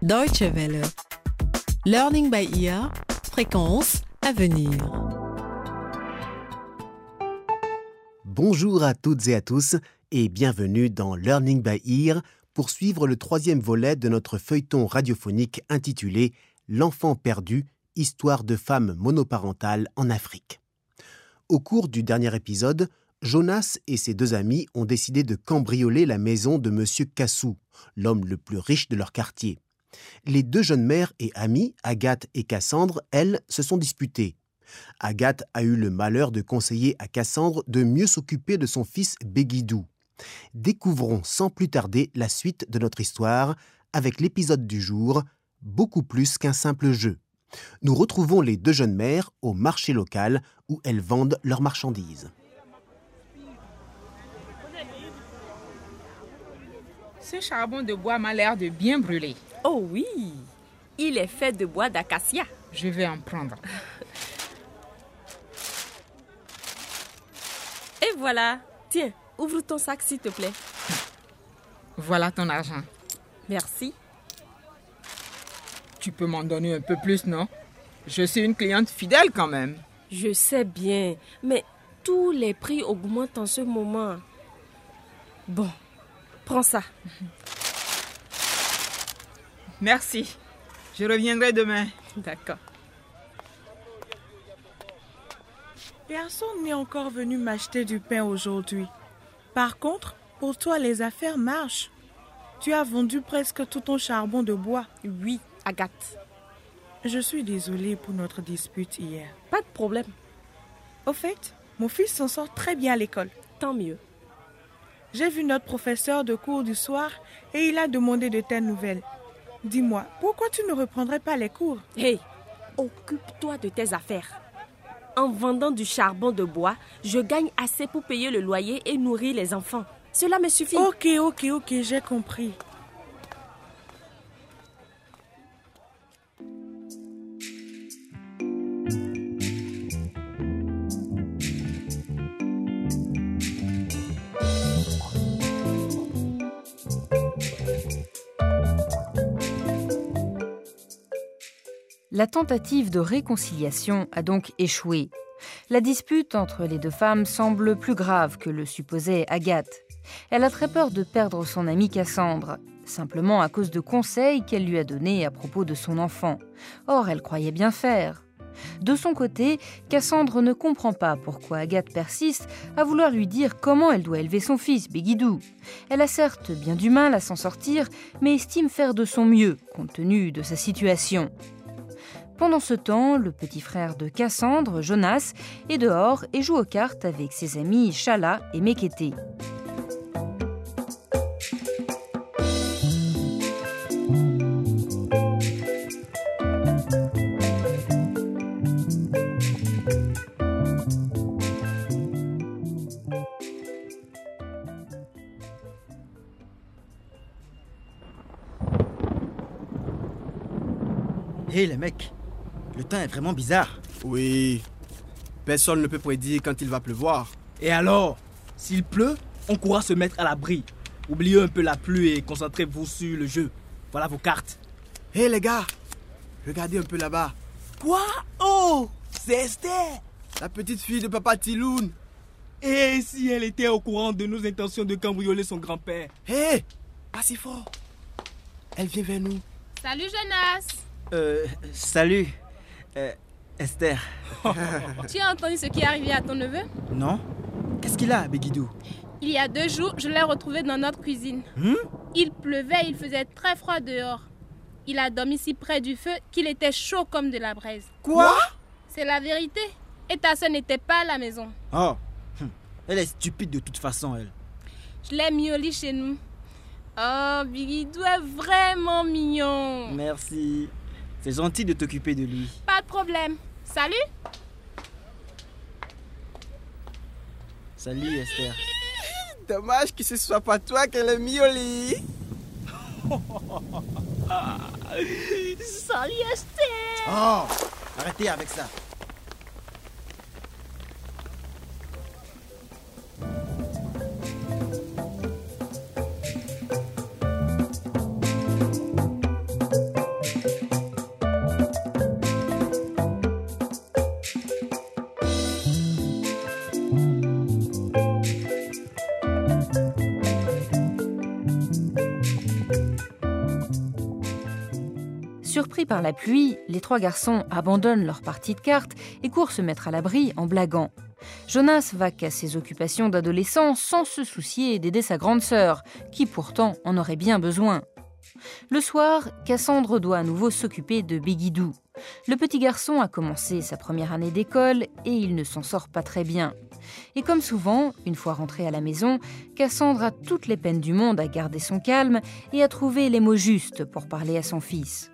Deutsche Welle. Learning by ear. Fréquence à venir. Bonjour à toutes et à tous et bienvenue dans Learning by Ear pour suivre le troisième volet de notre feuilleton radiophonique intitulé L'enfant perdu, histoire de femmes monoparentales en Afrique. Au cours du dernier épisode, Jonas et ses deux amis ont décidé de cambrioler la maison de M. Cassou, l'homme le plus riche de leur quartier. Les deux jeunes mères et amies, Agathe et Cassandre, elles, se sont disputées. Agathe a eu le malheur de conseiller à Cassandre de mieux s'occuper de son fils Béguidou. Découvrons sans plus tarder la suite de notre histoire avec l'épisode du jour, beaucoup plus qu'un simple jeu. Nous retrouvons les deux jeunes mères au marché local où elles vendent leurs marchandises. Ce charbon de bois m'a l'air de bien brûler. Oh oui, il est fait de bois d'acacia. Je vais en prendre. Et voilà. Tiens, ouvre ton sac s'il te plaît. Voilà ton argent. Merci. Tu peux m'en donner un peu plus, non? Je suis une cliente fidèle quand même. Je sais bien, mais tous les prix augmentent en ce moment. Bon, prends ça. Merci. Je reviendrai demain. D'accord. Personne n'est encore venu m'acheter du pain aujourd'hui. Par contre, pour toi, les affaires marchent. Tu as vendu presque tout ton charbon de bois. Oui, Agathe. Je suis désolée pour notre dispute hier. Pas de problème. Au fait, mon fils s'en sort très bien à l'école. Tant mieux. J'ai vu notre professeur de cours du soir et il a demandé de tes nouvelles. Dis-moi, pourquoi tu ne reprendrais pas les cours? Hé, occupe-toi de tes affaires. En vendant du charbon de bois, je gagne assez pour payer le loyer et nourrir les enfants. Cela me suffit. Ok, ok, ok, j'ai compris. La tentative de réconciliation a donc échoué. La dispute entre les deux femmes semble plus grave que le supposait Agathe. Elle a très peur de perdre son amie Cassandre, simplement à cause de conseils qu'elle lui a donnés à propos de son enfant. Or, elle croyait bien faire. De son côté, Cassandre ne comprend pas pourquoi Agathe persiste à vouloir lui dire comment elle doit élever son fils, Béguidou. Elle a certes bien du mal à s'en sortir, mais estime faire de son mieux, compte tenu de sa situation. Pendant ce temps, le petit frère de Cassandre, Jonas, est dehors et joue aux cartes avec ses amis Chala et Mekete. Hé les mecs, le temps est vraiment bizarre. Oui. Personne ne peut prédire quand il va pleuvoir. Et alors S'il pleut, on pourra se mettre à l'abri. Oubliez un peu la pluie et concentrez-vous sur le jeu. Voilà vos cartes. Hé les gars, regardez un peu là-bas. Quoi? Oh C'est Esther La petite fille de papa Tiloun. Et si elle était au courant de nos intentions de cambrioler son grand-père? Hé Pas si fort. Elle vient vers nous. Salut Jonas Euh, salut, euh, Esther. Tu as entendu ce qui est arrivé à ton neveu? Non Qu'est-ce qu'il a, Béguidou Il y a deux jours, je l'ai retrouvé dans notre cuisine. Hmm? Il pleuvait, il faisait très froid dehors. Il a dormi si près du feu qu'il était chaud comme de la braise. Quoi? C'est la vérité. Et ta soeur n'était pas à la maison. Oh, hum, elle est stupide de toute façon, elle. Je l'ai mis au lit chez nous. Oh, Bigidou est vraiment mignon. Merci. C'est gentil de t'occuper de lui. Pas de problème. Salut Salut, Esther. Dommage que ce soit pas toi qu'elle a mis au lit. Salut Esther Oh, arrêtez avec ça. Par la pluie, les trois garçons abandonnent leur partie de cartes et courent se mettre à l'abri en blaguant. Jonas va qu'à ses occupations d'adolescent sans se soucier d'aider sa grande sœur, qui pourtant en aurait bien besoin. Le soir, Cassandre doit à nouveau s'occuper de Bégidou. Le petit garçon a commencé sa première année d'école et il ne s'en sort pas très bien. Et comme souvent, une fois rentré à la maison, Cassandre a toutes les peines du monde à garder son calme et à trouver les mots justes pour parler à son fils.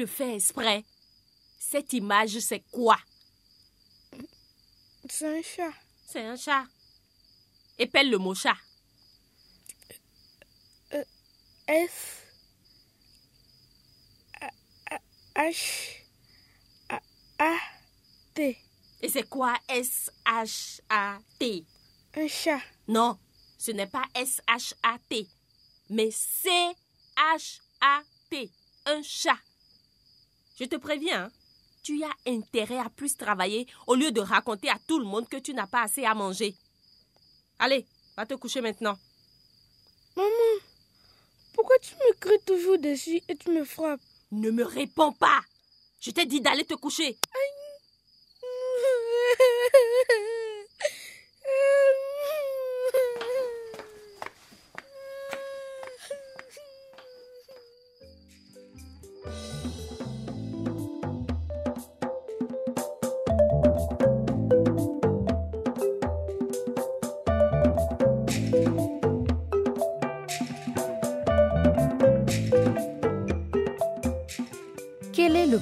Le fais exprès. Cette image, c'est quoi? C'est un chat. C'est un chat. Épelle le mot chat. S. A- A- H. A- A. T. Et c'est quoi S-H-A-T Un chat. Non, ce n'est pas S-H-A-T, mais C-H-A-T. Un chat. Je te préviens, hein, tu as intérêt à plus travailler au lieu de raconter à tout le monde que tu n'as pas assez à manger. Allez, va te coucher maintenant. Maman, pourquoi tu me cries toujours dessus et tu me frappes? Ne me réponds pas. Je t'ai dit d'aller te coucher. Quel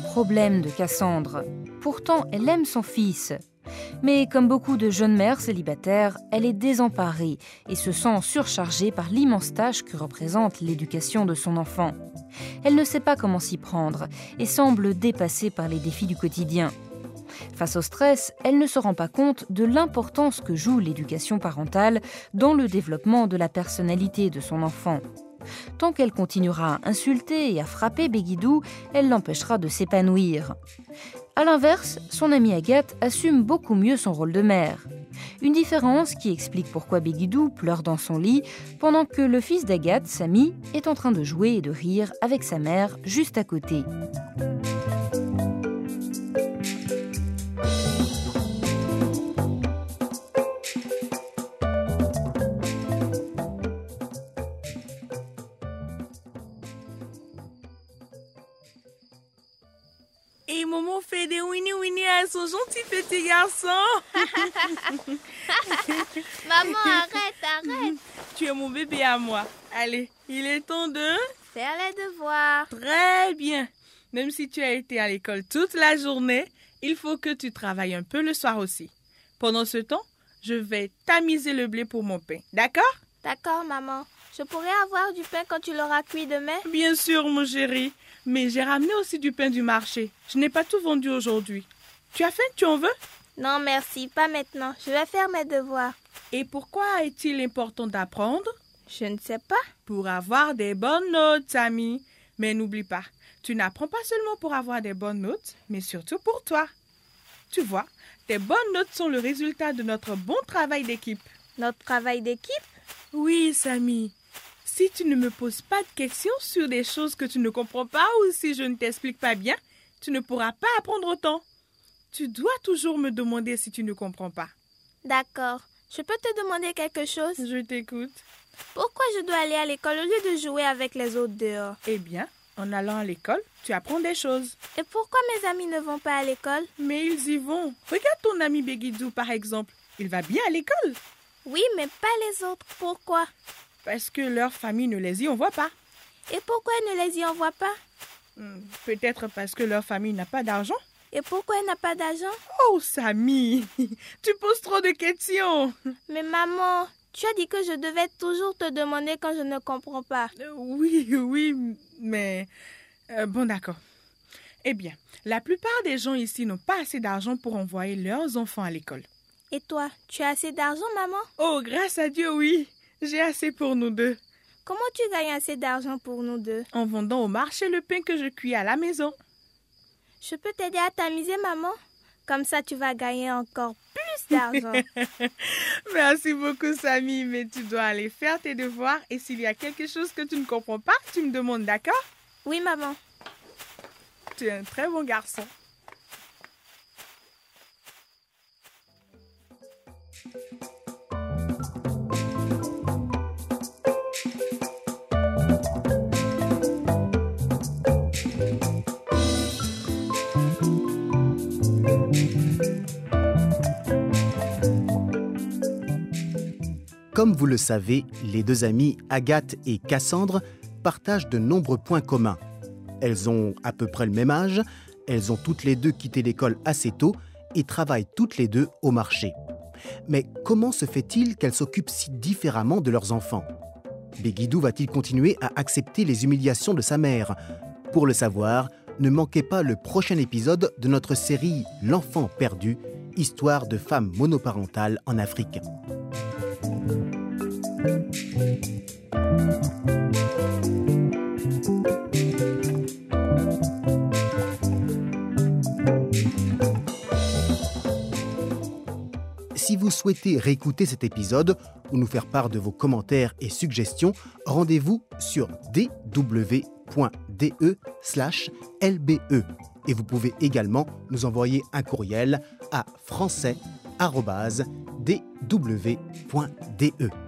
problème de Cassandre Pourtant, elle aime son fils. Mais comme beaucoup de jeunes mères célibataires, elle est désemparée et se sent surchargée par l'immense tâche que représente l'éducation de son enfant. Elle ne sait pas comment s'y prendre et semble dépassée par les défis du quotidien. Face au stress, elle ne se rend pas compte de l'importance que joue l'éducation parentale dans le développement de la personnalité de son enfant. Tant qu'elle continuera à insulter et à frapper Béguidou, elle l'empêchera de s'épanouir. A l'inverse, son amie Agathe assume beaucoup mieux son rôle de mère. Une différence qui explique pourquoi Béguidou pleure dans son lit pendant que le fils d'Agathe, Samy, est en train de jouer et de rire avec sa mère juste à côté. Son gentil petit garçon. Maman, arrête, arrête. Tu es mon bébé à moi. Allez, il est temps de... Faire les devoirs. Très bien. Même si tu as été à l'école toute la journée, il faut que tu travailles un peu le soir aussi. Pendant ce temps, je vais tamiser le blé pour mon pain. D'accord? D'accord, maman. Je pourrais avoir du pain quand tu l'auras cuit demain? Bien sûr, mon chéri. Mais j'ai ramené aussi du pain du marché. Je n'ai pas tout vendu aujourd'hui. Tu as faim Tu en veux? Non, merci, pas maintenant. Je vais faire mes devoirs. Et pourquoi est-il important d'apprendre? Je ne sais pas. Pour avoir des bonnes notes, Samy. Mais n'oublie pas, tu n'apprends pas seulement pour avoir des bonnes notes, mais surtout pour toi. Tu vois, tes bonnes notes sont le résultat de notre bon travail d'équipe. Notre travail d'équipe? Oui, Samy. Si tu ne me poses pas de questions sur des choses que tu ne comprends pas ou si je ne t'explique pas bien, tu ne pourras pas apprendre autant. Tu dois toujours me demander si tu ne comprends pas. D'accord. Je peux te demander quelque chose? Je t'écoute. Pourquoi je dois aller à l'école au lieu de jouer avec les autres dehors? Eh bien, en allant à l'école, tu apprends des choses. Et pourquoi mes amis ne vont pas à l'école? Mais ils y vont. Regarde ton ami Begidou, par exemple. Il va bien à l'école. Oui, mais pas les autres. Pourquoi? Parce que leur famille ne les y envoie pas. Et pourquoi ils ne les y envoient pas? Hmm, Peut-être parce que leur famille n'a pas d'argent. Et pourquoi elle n'a pas d'argent Oh, Samy, tu poses trop de questions. Mais maman, tu as dit que je devais toujours te demander quand je ne comprends pas. Euh, Oui, oui, mais... euh, bon, d'accord. Eh bien, la plupart des gens ici n'ont pas assez d'argent pour envoyer leurs enfants à l'école. Et toi, tu as assez d'argent, maman Oh, grâce à Dieu, oui. J'ai assez pour nous deux. Comment tu gagnes assez d'argent pour nous deux En vendant au marché le pain que je cuis à la maison. Je peux t'aider à tamiser, maman Comme ça, tu vas gagner encore plus d'argent. Merci beaucoup, Samy, mais tu dois aller faire tes devoirs et s'il y a quelque chose que tu ne comprends pas, tu me demandes, d'accord? Oui, maman. Tu es un très bon garçon. Comme vous le savez, les deux amies Agathe et Cassandre partagent de nombreux points communs. Elles ont à peu près le même âge, elles ont toutes les deux quitté l'école assez tôt et travaillent toutes les deux au marché. Mais comment se fait-il qu'elles s'occupent si différemment de leurs enfants? Béguidou va-t-il continuer à accepter les humiliations de sa mère? Pour le savoir, ne manquez pas le prochain épisode de notre série L'enfant perdu, histoire de femmes monoparentales en Afrique. Si vous souhaitez réécouter cet épisode ou nous faire part de vos commentaires et suggestions, rendez-vous sur dw.de/lbe et vous pouvez également nous envoyer un courriel à français@dw.de.